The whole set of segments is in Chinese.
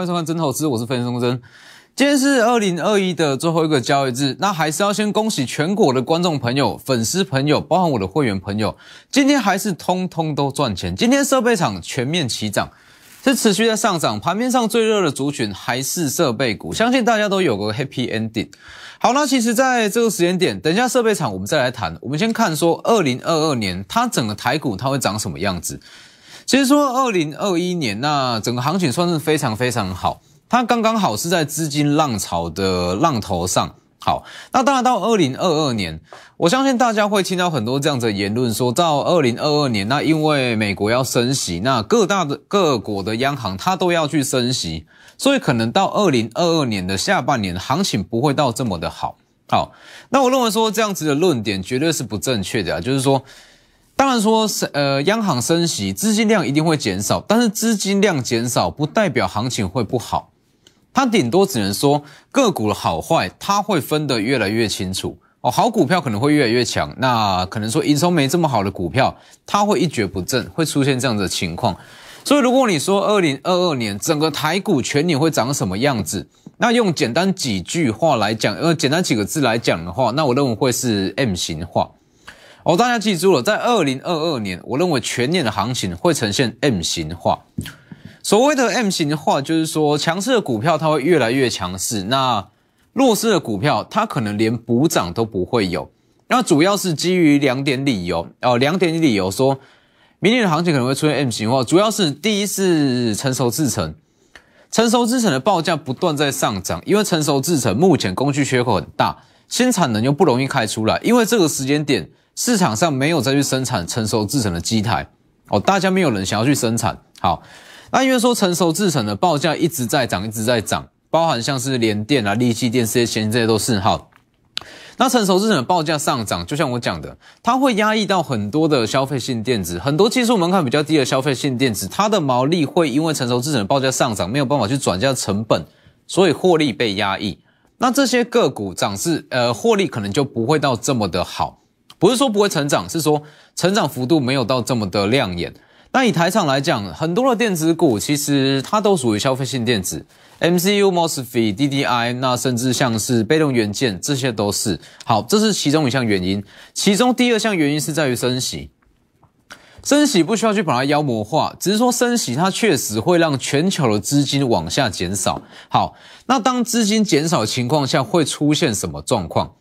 欢迎收看真投资，我是分析师真。今天是二零二一的最后一个交易日，那还是要先恭喜全国的观众朋友、粉丝朋友，包含我的会员朋友，今天还是通通都赚钱。今天设备厂全面齐涨，是持续在上涨，盘面上最热的族群还是设备股，相信大家都有个 happy ending。好，那其实在这个时间点，等一下设备厂我们再来谈。我们先看说二零二二年它整个台股它会长什么样子。其实说二零二一年，那整个行情算是非常非常好，它刚刚好是在资金浪潮的浪头上。好，那当然到二零二二年，我相信大家会听到很多这样的言论，说到二零二二年，那因为美国要升息，那各大的各国的央行它都要去升息，所以可能到二零二二年的下半年行情不会到这么的好。好，那我认为说这样子的论点绝对是不正确的啊，就是说。当然说，是呃，央行升息，资金量一定会减少，但是资金量减少不代表行情会不好，它顶多只能说个股的好坏，它会分得越来越清楚哦。好股票可能会越来越强，那可能说营收没这么好的股票，它会一蹶不振，会出现这样的情况。所以如果你说二零二二年整个台股全年会长什么样子，那用简单几句话来讲，呃，简单几个字来讲的话，那我认为会是 M 型化。哦，大家记住了，在二零二二年，我认为全年的行情会呈现 M 型化。所谓的 M 型化，就是说强势的股票它会越来越强势，那弱势的股票它可能连补涨都不会有。那主要是基于两点理由哦，两点理由说，明年的行情可能会出现 M 型化，主要是第一是成熟制程，成熟制程的报价不断在上涨，因为成熟制程目前工具缺口很大，新产能又不容易开出来，因为这个时间点。市场上没有再去生产成熟制成的机台哦，大家没有人想要去生产。好，那因为说成熟制成的报价一直在涨，一直在涨，包含像是联电啊、力积电这些先这些都是好。那成熟制成的报价上涨，就像我讲的，它会压抑到很多的消费性电子，很多技术门槛比较低的消费性电子，它的毛利会因为成熟制成的报价上涨，没有办法去转嫁成本，所以获利被压抑。那这些个股涨势，呃，获利可能就不会到这么的好。不是说不会成长，是说成长幅度没有到这么的亮眼。那以台厂来讲，很多的电子股其实它都属于消费性电子，MCU、MOSFET、DDI，那甚至像是被动元件，这些都是。好，这是其中一项原因。其中第二项原因是在于升息，升息不需要去把它妖魔化，只是说升息它确实会让全球的资金往下减少。好，那当资金减少的情况下，会出现什么状况？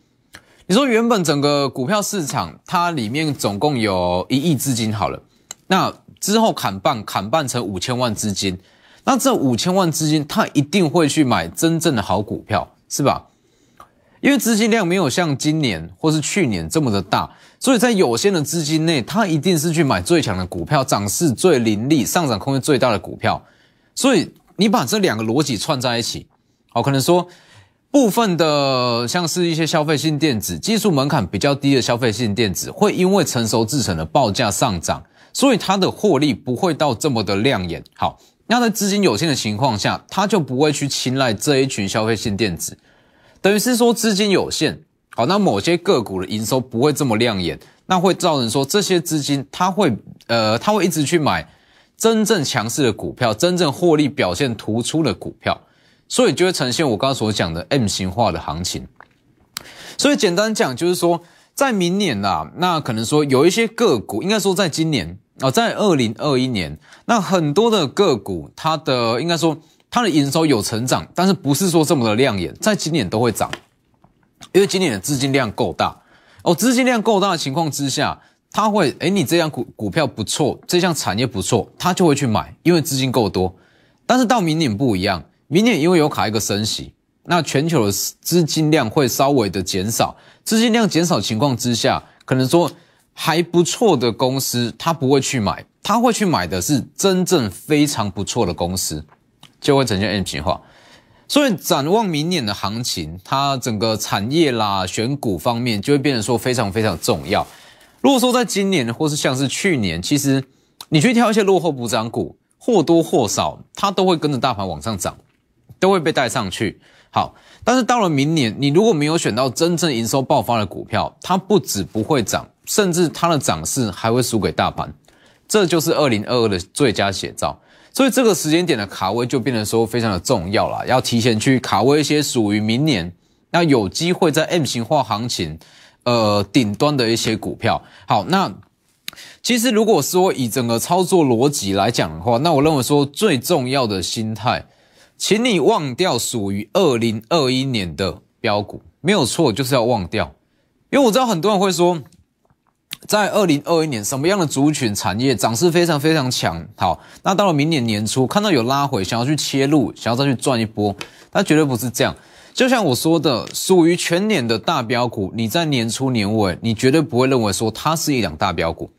你说原本整个股票市场它里面总共有一亿资金好了，那之后砍半砍半成五千万资金，那这五千万资金它一定会去买真正的好股票，是吧？因为资金量没有像今年或是去年这么的大，所以在有限的资金内，它一定是去买最强的股票，涨势最凌厉、上涨空间最大的股票。所以你把这两个逻辑串在一起，好，可能说。部分的像是一些消费性电子，技术门槛比较低的消费性电子，会因为成熟制成的报价上涨，所以它的获利不会到这么的亮眼。好，那在资金有限的情况下，它就不会去青睐这一群消费性电子，等于是说资金有限。好，那某些个股的营收不会这么亮眼，那会造成说这些资金它会呃，它会一直去买真正强势的股票，真正获利表现突出的股票。所以就会呈现我刚刚所讲的 M 型化的行情。所以简单讲就是说，在明年啦，那可能说有一些个股，应该说在今年啊，在二零二一年，那很多的个股，它的应该说它的营收有成长，但是不是说这么的亮眼，在今年都会涨，因为今年的资金量够大哦，资金量够大的情况之下，它会哎，你这样股股票不错，这项产业不错，它就会去买，因为资金够多。但是到明年不一样。明年因为有卡一个升息，那全球的资金量会稍微的减少。资金量减少情况之下，可能说还不错的公司，他不会去买，他会去买的是真正非常不错的公司，就会呈现 M 型化。所以展望明年的行情，它整个产业啦、选股方面就会变得说非常非常重要。如果说在今年或是像是去年，其实你去挑一些落后补涨股，或多或少它都会跟着大盘往上涨。都会被带上去。好，但是到了明年，你如果没有选到真正营收爆发的股票，它不止不会涨，甚至它的涨势还会输给大盘。这就是二零二二的最佳写照。所以这个时间点的卡位就变得说非常的重要了，要提前去卡位一些属于明年那有机会在 M 型化行情呃顶端的一些股票。好，那其实如果说以整个操作逻辑来讲的话，那我认为说最重要的心态，请你忘掉属于二零二一年的标股，没有错，就是要忘掉，因为我知道很多人会说。在二零二一年，什么样的族群产业涨势非常非常强？好，那到了明年年初，看到有拉回，想要去切入，想要再去赚一波，但绝对不是这样。就像我说的，属于全年的大标股，你在年初年尾，你绝对不会认为说它是一两大标股。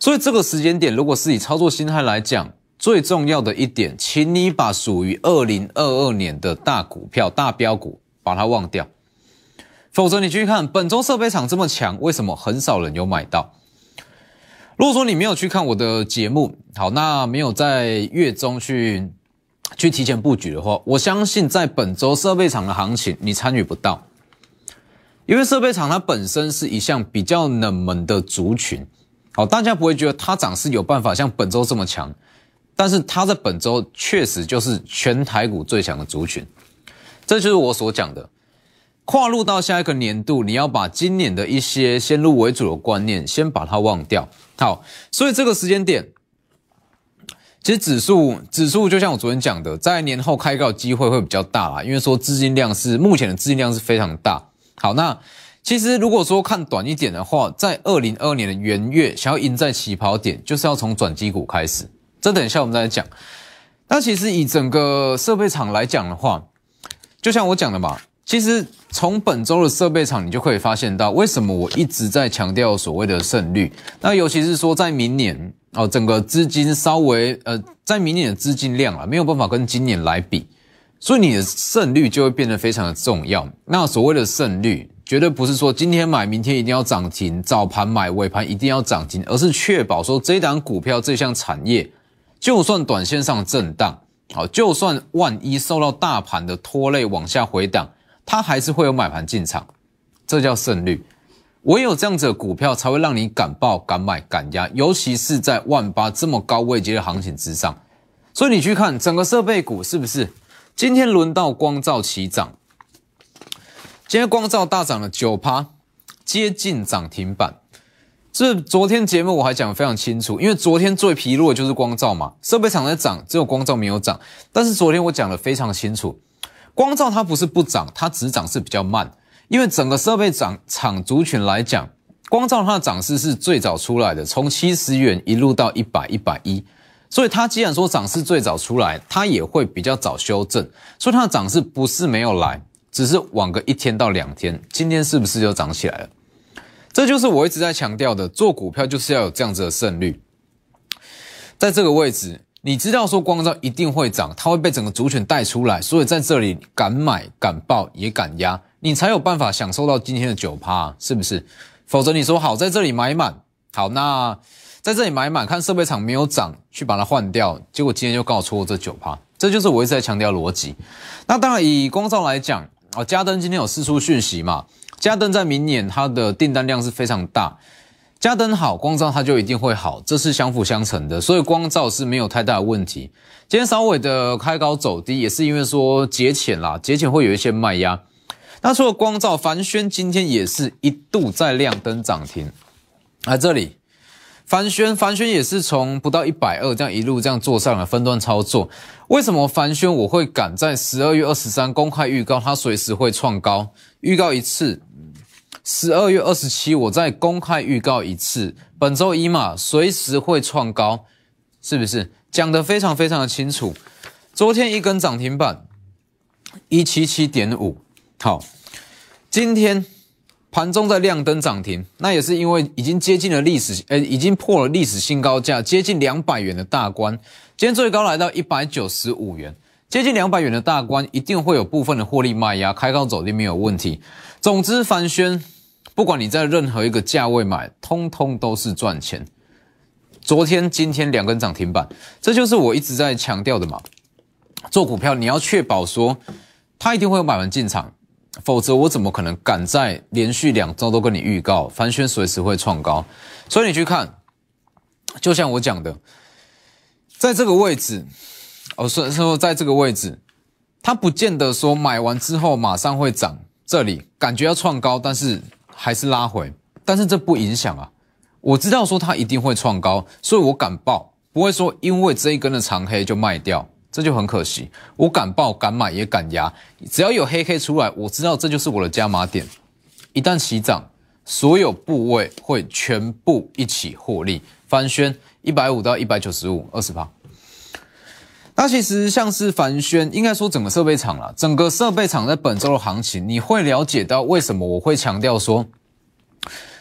所以这个时间点，如果是以操作心态来讲，最重要的一点，请你把属于二零二二年的大股票、大标股，把它忘掉。否则你去看本周设备厂这么强，为什么很少人有买到？如果说你没有去看我的节目，好，那没有在月中去去提前布局的话，我相信在本周设备厂的行情你参与不到，因为设备厂它本身是一项比较冷门的族群，好，大家不会觉得它涨势有办法像本周这么强，但是它在本周确实就是全台股最强的族群，这就是我所讲的。跨入到下一个年度，你要把今年的一些先入为主的观念先把它忘掉。好，所以这个时间点，其实指数指数就像我昨天讲的，在年后开高机会会比较大啦，因为说资金量是目前的资金量是非常大。好，那其实如果说看短一点的话，在二零二二年的元月，想要赢在起跑点，就是要从转机股开始。这等一下我们再来讲。那其实以整个设备厂来讲的话，就像我讲的嘛。其实从本周的设备厂，你就可以发现到为什么我一直在强调所谓的胜率。那尤其是说在明年哦，整个资金稍微呃，在明年的资金量啊，没有办法跟今年来比，所以你的胜率就会变得非常的重要。那所谓的胜率，绝对不是说今天买，明天一定要涨停；早盘买，尾盘一定要涨停，而是确保说这档股票这项产业，就算短线上震荡，好，就算万一受到大盘的拖累往下回档。它还是会有买盘进场，这叫胜率。唯有这样子的股票才会让你敢报、敢买、敢压，尤其是在万八这么高位阶的行情之上。所以你去看整个设备股是不是？今天轮到光照起涨，今天光照大涨了九趴，接近涨停板。这昨天节目我还讲得非常清楚，因为昨天最疲弱的就是光照嘛，设备厂在涨，只有光照没有涨。但是昨天我讲得非常清楚。光照它不是不涨，它只涨是比较慢，因为整个设备涨厂族群来讲，光照它的涨势是最早出来的，从七十元一路到一百一百一，所以它既然说涨势最早出来，它也会比较早修正，所以它的涨势不是没有来，只是晚个一天到两天，今天是不是就涨起来了？这就是我一直在强调的，做股票就是要有这样子的胜率，在这个位置。你知道说光照一定会涨，它会被整个主权带出来，所以在这里敢买敢报也敢压，你才有办法享受到今天的九趴，是不是？否则你说好在这里买满，好那在这里买满，看设备厂没有涨，去把它换掉，结果今天又告错这九趴，这就是我一直在强调逻辑。那当然以光照来讲，哦，嘉登今天有四出讯息嘛，嘉登在明年它的订单量是非常大。加灯好，光照它就一定会好，这是相辅相成的，所以光照是没有太大的问题。今天稍微的开高走低，也是因为说节前啦，节前会有一些卖压。那除了光照，凡轩今天也是一度在亮灯涨停。啊，这里凡轩，凡轩也是从不到一百二这样一路这样做上来分段操作。为什么凡轩我会赶在十二月二十三公开预告，它随时会创高，预告一次。十二月二十七，我再公开预告一次，本周一嘛，随时会创高，是不是讲得非常非常的清楚？昨天一根涨停板，一七七点五，好，今天盘中在亮灯涨停，那也是因为已经接近了历史，呃，已经破了历史新高价，接近两百元的大关，今天最高来到一百九十五元，接近两百元的大关，一定会有部分的获利卖压，开高走低没有问题。总之，凡轩。不管你在任何一个价位买，通通都是赚钱。昨天、今天两根涨停板，这就是我一直在强调的嘛。做股票你要确保说，它一定会有买完进场，否则我怎么可能敢在连续两周都跟你预告，凡轩随时会创高？所以你去看，就像我讲的，在这个位置，哦，说说在这个位置，它不见得说买完之后马上会涨，这里感觉要创高，但是还是拉回，但是这不影响啊。我知道说它一定会创高，所以我敢报，不会说因为这一根的长黑就卖掉，这就很可惜。我敢报、敢买也敢压，只要有黑 K 出来，我知道这就是我的加码点。一旦起涨，所有部位会全部一起获利翻宣，一百五到一百九十五，二十趴。那其实像是凡轩，应该说整个设备厂了，整个设备厂在本周的行情，你会了解到为什么我会强调说。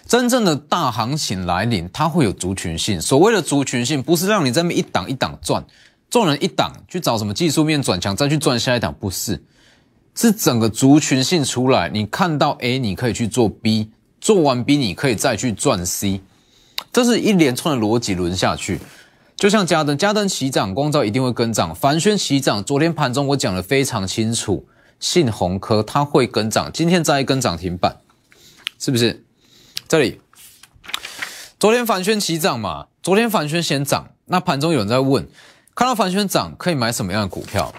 真正的大行情来临，它会有族群性。所谓的族群性，不是让你这么一档一档赚，赚人一档去找什么技术面转强，再去赚下一档，不是，是整个族群性出来。你看到 A，你可以去做 B，做完 B，你可以再去赚 C，这是一连串的逻辑轮下去。就像嘉登，嘉登起涨，光照一定会跟涨。凡轩起涨，昨天盘中我讲的非常清楚，信鸿科它会跟涨，今天再一根涨停板，是不是？这里，昨天凡轩起涨嘛？昨天凡轩先涨，那盘中有人在问，看到凡轩涨可以买什么样的股票？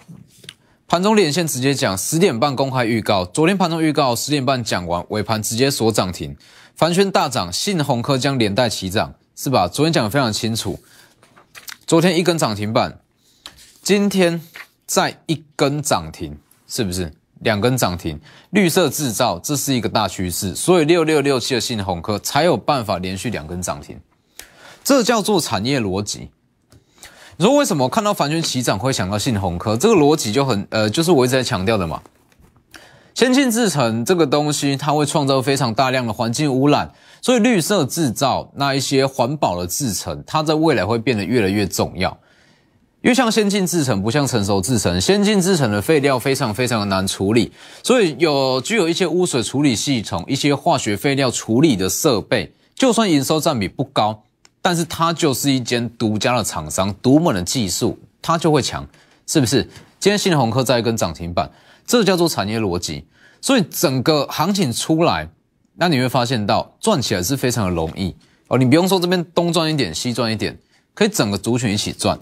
盘中连线直接讲，十点半公开预告，昨天盘中预告十点半讲完，尾盘直接锁涨停，凡轩大涨，信鸿科将连带起涨，是吧？昨天讲的非常清楚，昨天一根涨停板，今天再一根涨停，是不是？两根涨停，绿色制造这是一个大趋势，所以六六六七的信鸿科才有办法连续两根涨停，这叫做产业逻辑。你说为什么看到凡轩起涨会想到信鸿科？这个逻辑就很呃，就是我一直在强调的嘛。先进制程这个东西，它会创造非常大量的环境污染，所以绿色制造那一些环保的制程，它在未来会变得越来越重要。因为像先进制程不像成熟制程，先进制程的废料非常非常的难处理，所以有具有一些污水处理系统、一些化学废料处理的设备，就算营收占比不高，但是它就是一间独家的厂商、独门的技术，它就会强，是不是？今天新鸿科在跟涨停板，这叫做产业逻辑，所以整个行情出来，那你会发现到赚起来是非常的容易哦，你不用说这边东赚一点西赚一点。可以整个族群一起赚，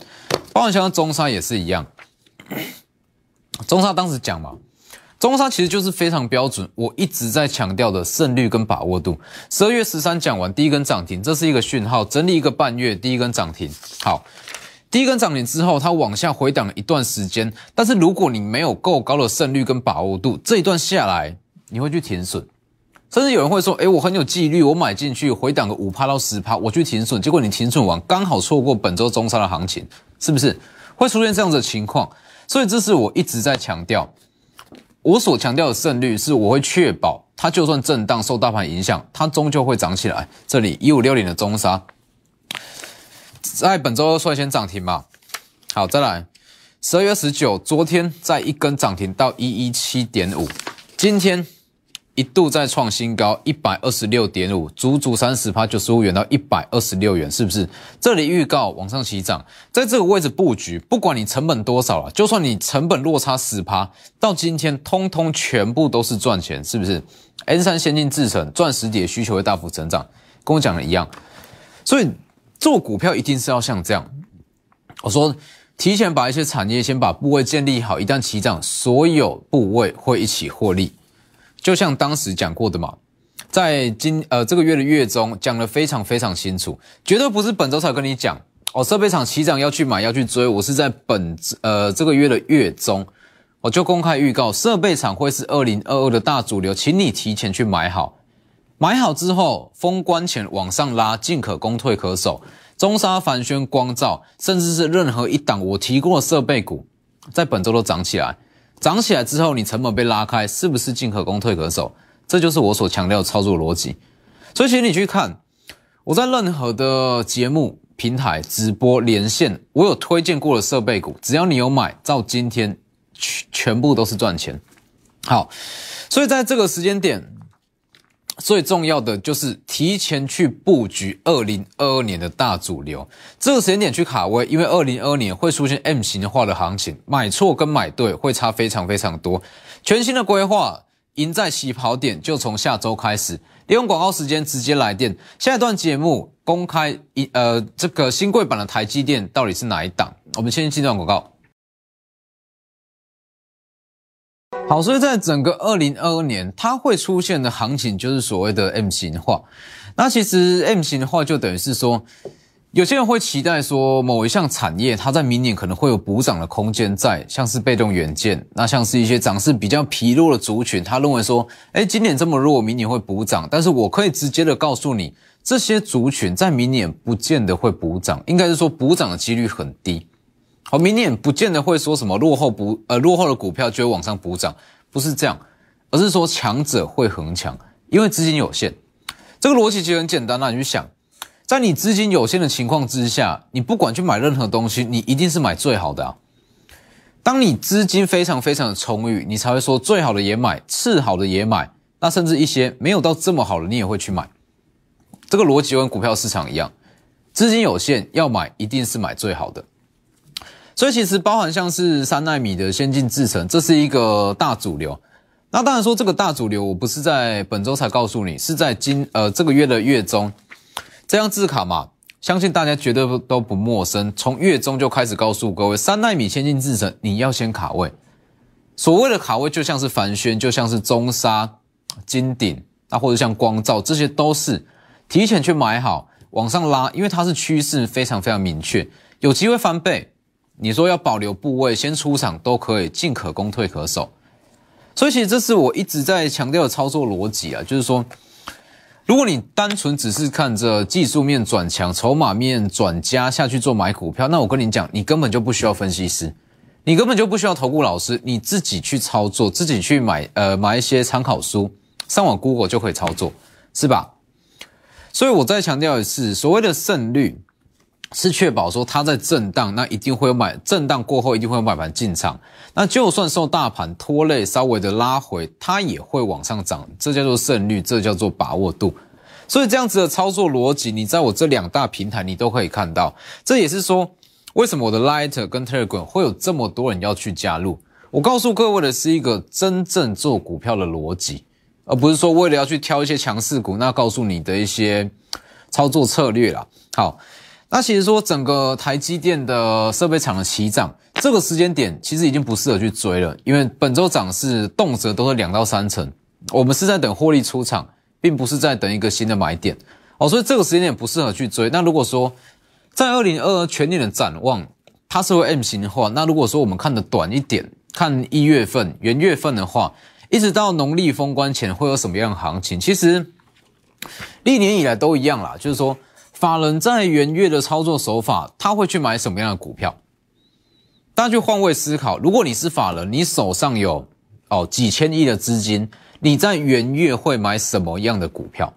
包括像中沙也是一样。中沙当时讲嘛，中沙其实就是非常标准，我一直在强调的胜率跟把握度。十二月十三讲完第一根涨停，这是一个讯号，整理一个半月，第一根涨停。好，第一根涨停之后，它往下回档了一段时间，但是如果你没有够高的胜率跟把握度，这一段下来你会去停损。甚至有人会说：“哎，我很有纪律，我买进去回档个五趴到十趴，我去停损，结果你停损完刚好错过本周中沙的行情，是不是会出现这样子的情况？所以这是我一直在强调，我所强调的胜率是我会确保它就算震荡受大盘影响，它终究会涨起来。这里一五六零的中沙在本周率先涨停嘛？好，再来十二月十九，昨天在一根涨停到一一七点五，今天。一度再创新高一百二十六点五，足足三十趴九十五元到一百二十六元，是不是？这里预告往上起涨，在这个位置布局，不管你成本多少了，就算你成本落差十趴，到今天通通全部都是赚钱，是不是？N 三先进制程钻石碟需求会大幅成长，跟我讲的一样，所以做股票一定是要像这样。我说，提前把一些产业先把部位建立好，一旦起涨，所有部位会一起获利。就像当时讲过的嘛，在今呃这个月的月中讲的非常非常清楚，绝对不是本周才跟你讲哦。设备厂起涨要去买要去追，我是在本呃这个月的月中，我就公开预告设备厂会是二零二二的大主流，请你提前去买好，买好之后封关前往上拉，进可攻退可守。中沙、凡轩、光照，甚至是任何一档我提过的设备股，在本周都涨起来。涨起来之后，你成本被拉开，是不是进可攻退可守？这就是我所强调的操作逻辑。所以，请你去看我在任何的节目平台直播连线，我有推荐过的设备股，只要你有买，到今天全全部都是赚钱。好，所以在这个时间点。最重要的就是提前去布局二零二二年的大主流，这个时间点去卡位，因为二零二二年会出现 M 型化的行情，买错跟买对会差非常非常多。全新的规划，赢在起跑点，就从下周开始，利用广告时间直接来电。下一段节目公开一呃这个新贵版的台积电到底是哪一档？我们先进段广告。好，所以在整个二零二二年，它会出现的行情就是所谓的 M 型化。那其实 M 型化就等于是说，有些人会期待说某一项产业它在明年可能会有补涨的空间在，像是被动元件，那像是一些涨势比较疲弱的族群，他认为说，哎，今年这么弱，明年会补涨。但是我可以直接的告诉你，这些族群在明年不见得会补涨，应该是说补涨的几率很低。好，明年不见得会说什么落后补呃落后的股票就会往上补涨，不是这样，而是说强者会恒强，因为资金有限。这个逻辑其实很简单，那你去想，在你资金有限的情况之下，你不管去买任何东西，你一定是买最好的啊。当你资金非常非常的充裕，你才会说最好的也买，次好的也买，那甚至一些没有到这么好的，你也会去买。这个逻辑跟股票市场一样，资金有限，要买一定是买最好的。所以其实包含像是三纳米的先进制程，这是一个大主流。那当然说这个大主流，我不是在本周才告诉你，是在今呃这个月的月中，这张字卡嘛，相信大家绝对都不陌生。从月中就开始告诉各位，三纳米先进制程你要先卡位。所谓的卡位，就像是凡轩，就像是中沙、金鼎，那或者像光照，这些都是提前去买好，往上拉，因为它是趋势非常非常明确，有机会翻倍。你说要保留部位，先出场都可以，进可攻，退可守。所以其实这是我一直在强调的操作逻辑啊，就是说，如果你单纯只是看着技术面转强、筹码面转加下去做买股票，那我跟你讲，你根本就不需要分析师，你根本就不需要投顾老师，你自己去操作，自己去买呃买一些参考书，上网 Google 就可以操作，是吧？所以我再强调一次，所谓的胜率。是确保说它在震荡，那一定会有买震荡过后一定会有买盘进场。那就算受大盘拖累，稍微的拉回，它也会往上涨。这叫做胜率，这叫做把握度。所以这样子的操作逻辑，你在我这两大平台你都可以看到。这也是说，为什么我的 Lighter 跟 Telegram 会有这么多人要去加入？我告诉各位的是一个真正做股票的逻辑，而不是说为了要去挑一些强势股，那告诉你的一些操作策略啦。好。那其实说整个台积电的设备厂的起涨，这个时间点其实已经不适合去追了，因为本周涨势动辄都是两到三成，我们是在等获利出场，并不是在等一个新的买点哦，所以这个时间点不适合去追。那如果说在二零二二全年的展望，它是会 M 型的话，那如果说我们看的短一点，看一月份、元月份的话，一直到农历封关前会有什么样的行情？其实历年以来都一样啦，就是说。法人在元月的操作手法，他会去买什么样的股票？大家去换位思考，如果你是法人，你手上有哦几千亿的资金，你在元月会买什么样的股票？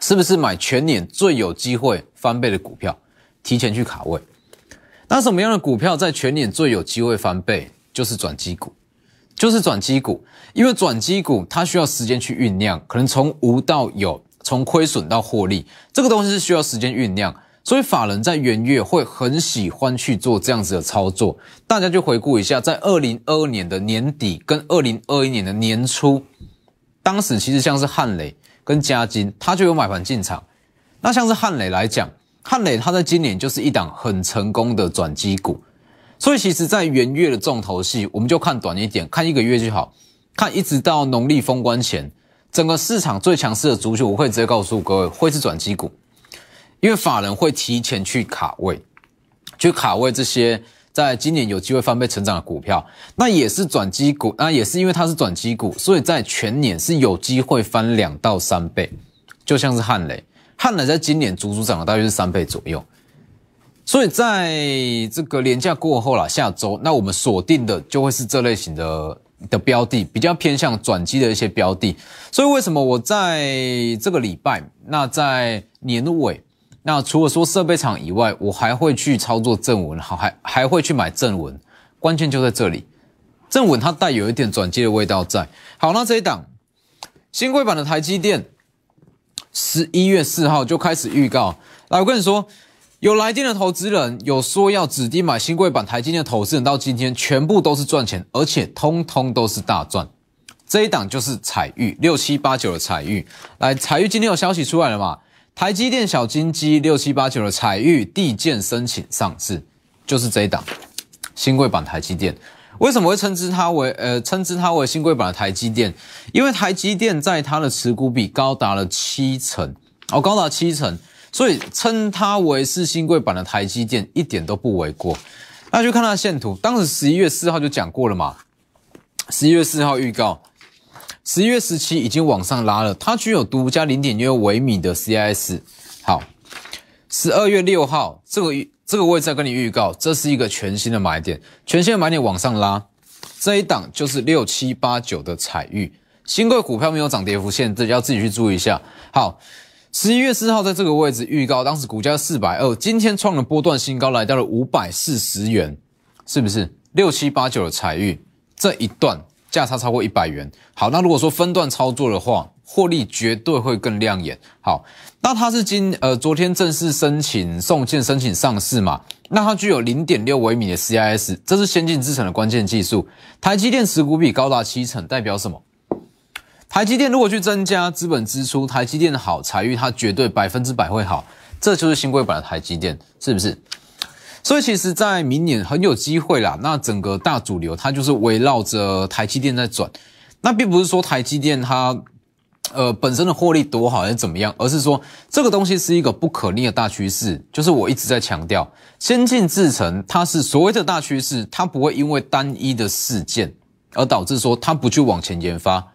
是不是买全年最有机会翻倍的股票？提前去卡位。那什么样的股票在全年最有机会翻倍？就是转机股，就是转机股，因为转机股它需要时间去酝酿，可能从无到有。从亏损到获利，这个东西是需要时间酝酿，所以法人在元月会很喜欢去做这样子的操作。大家就回顾一下，在二零二二年的年底跟二零二一年的年初，当时其实像是汉磊跟嘉金，它就有买盘进场。那像是汉磊来讲，汉磊它在今年就是一档很成功的转机股，所以其实，在元月的重头戏，我们就看短一点，看一个月就好，看一直到农历封关前。整个市场最强势的族群，我会直接告诉各位，会是转机股，因为法人会提前去卡位，去卡位这些在今年有机会翻倍成长的股票，那也是转机股，那也是因为它是转机股，所以在全年是有机会翻两到三倍，就像是汉雷，汉雷在今年足足涨了大约是三倍左右，所以在这个廉价过后啦，下周那我们锁定的就会是这类型的。的标的比较偏向转机的一些标的，所以为什么我在这个礼拜，那在年尾，那除了说设备厂以外，我还会去操作正文，好，还还会去买正文，关键就在这里，正文它带有一点转机的味道在。好，那这一档新贵版的台积电，十一月四号就开始预告，来，我跟你说。有来电的投资人，有说要指定买新贵版台积电的投资人，到今天全部都是赚钱，而且通通都是大赚。这一档就是彩玉六七八九的彩玉。来，彩玉今天有消息出来了嘛？台积电小金鸡六七八九的彩玉地建申请上市，就是这一档新贵版台积电。为什么会称之它为呃称之它为新贵版的台积电？因为台积电在它的持股比高达了七成哦，高达七成，所以称它为是新贵版的台积电一点都不为过。那就看它的线图，当时十一月四号就讲过了嘛，十一月四号预告，十一月十七已经往上拉了，它具有独家零点六微米的 CIS。好，十二月六号这个。这个位置跟你预告，这是一个全新的买点，全新的买点往上拉，这一档就是六七八九的彩玉，新贵股票没有涨跌幅限制，要自己去注意一下。好，十一月四号在这个位置预告，当时股价四百二，今天创了波段新高，来到了五百四十元，是不是？六七八九的彩玉这一段价差超过一百元。好，那如果说分段操作的话。获利绝对会更亮眼。好，那它是今呃昨天正式申请送件申请上市嘛？那它具有零点六微米的 CIS，这是先进制程的关键技术。台积电持股比高达七成，代表什么？台积电如果去增加资本支出，台积电好，财运它绝对百分之百会好。这就是新贵版的台积电，是不是？所以其实，在明年很有机会啦。那整个大主流它就是围绕着台积电在转。那并不是说台积电它。呃，本身的获利多好还是怎么样？而是说这个东西是一个不可逆的大趋势。就是我一直在强调，先进制程它是所谓的大趋势，它不会因为单一的事件而导致说它不去往前研发。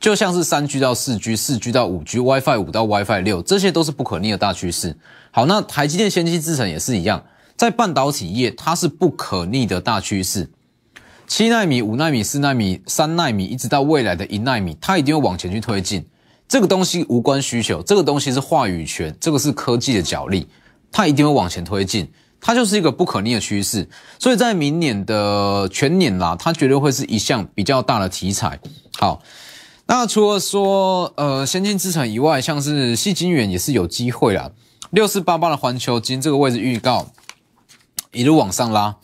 就像是三 G 到四 G、四 G 到五 G、WiFi 五到 WiFi 六，这些都是不可逆的大趋势。好，那台积电先进制程也是一样，在半导体业它是不可逆的大趋势。七纳米、五纳米、四纳米、三纳米，一直到未来的一纳米，它一定会往前去推进。这个东西无关需求，这个东西是话语权，这个是科技的角力，它一定会往前推进，它就是一个不可逆的趋势。所以在明年的全年啦，它绝对会是一项比较大的题材。好，那除了说呃先进制程以外，像是细晶圆也是有机会啦。六四八八的环球金这个位置预告一路往上拉。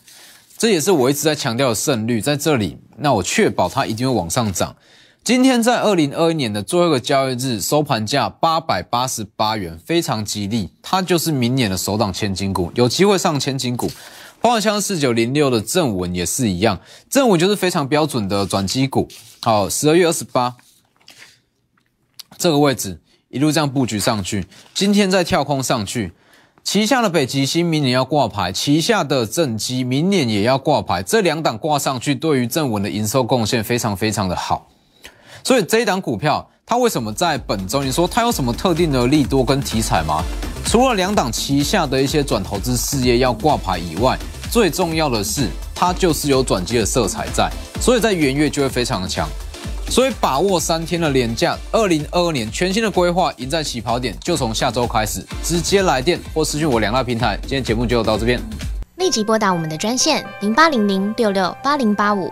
这也是我一直在强调的胜率在这里，那我确保它一定会往上涨。今天在二零二一年的最后一个交易日收盘价八百八十八元，非常吉利，它就是明年的首档千金股，有机会上千金股。包括像四九零六的正文也是一样，正文就是非常标准的转机股。好，十二月二十八这个位置一路这样布局上去，今天再跳空上去。旗下的北极星明年要挂牌，旗下的正基明年也要挂牌，这两档挂上去，对于正文的营收贡献非常非常的好。所以这一档股票，它为什么在本周？你说它有什么特定的利多跟题材吗？除了两档旗下的一些转投资事业要挂牌以外，最重要的是它就是有转机的色彩在，所以在元月就会非常的强。所以把握三天的廉价，二零二二年全新的规划，赢在起跑点，就从下周开始，直接来电或私讯我两大平台。今天节目就到这边，立即拨打我们的专线零八零零六六八零八五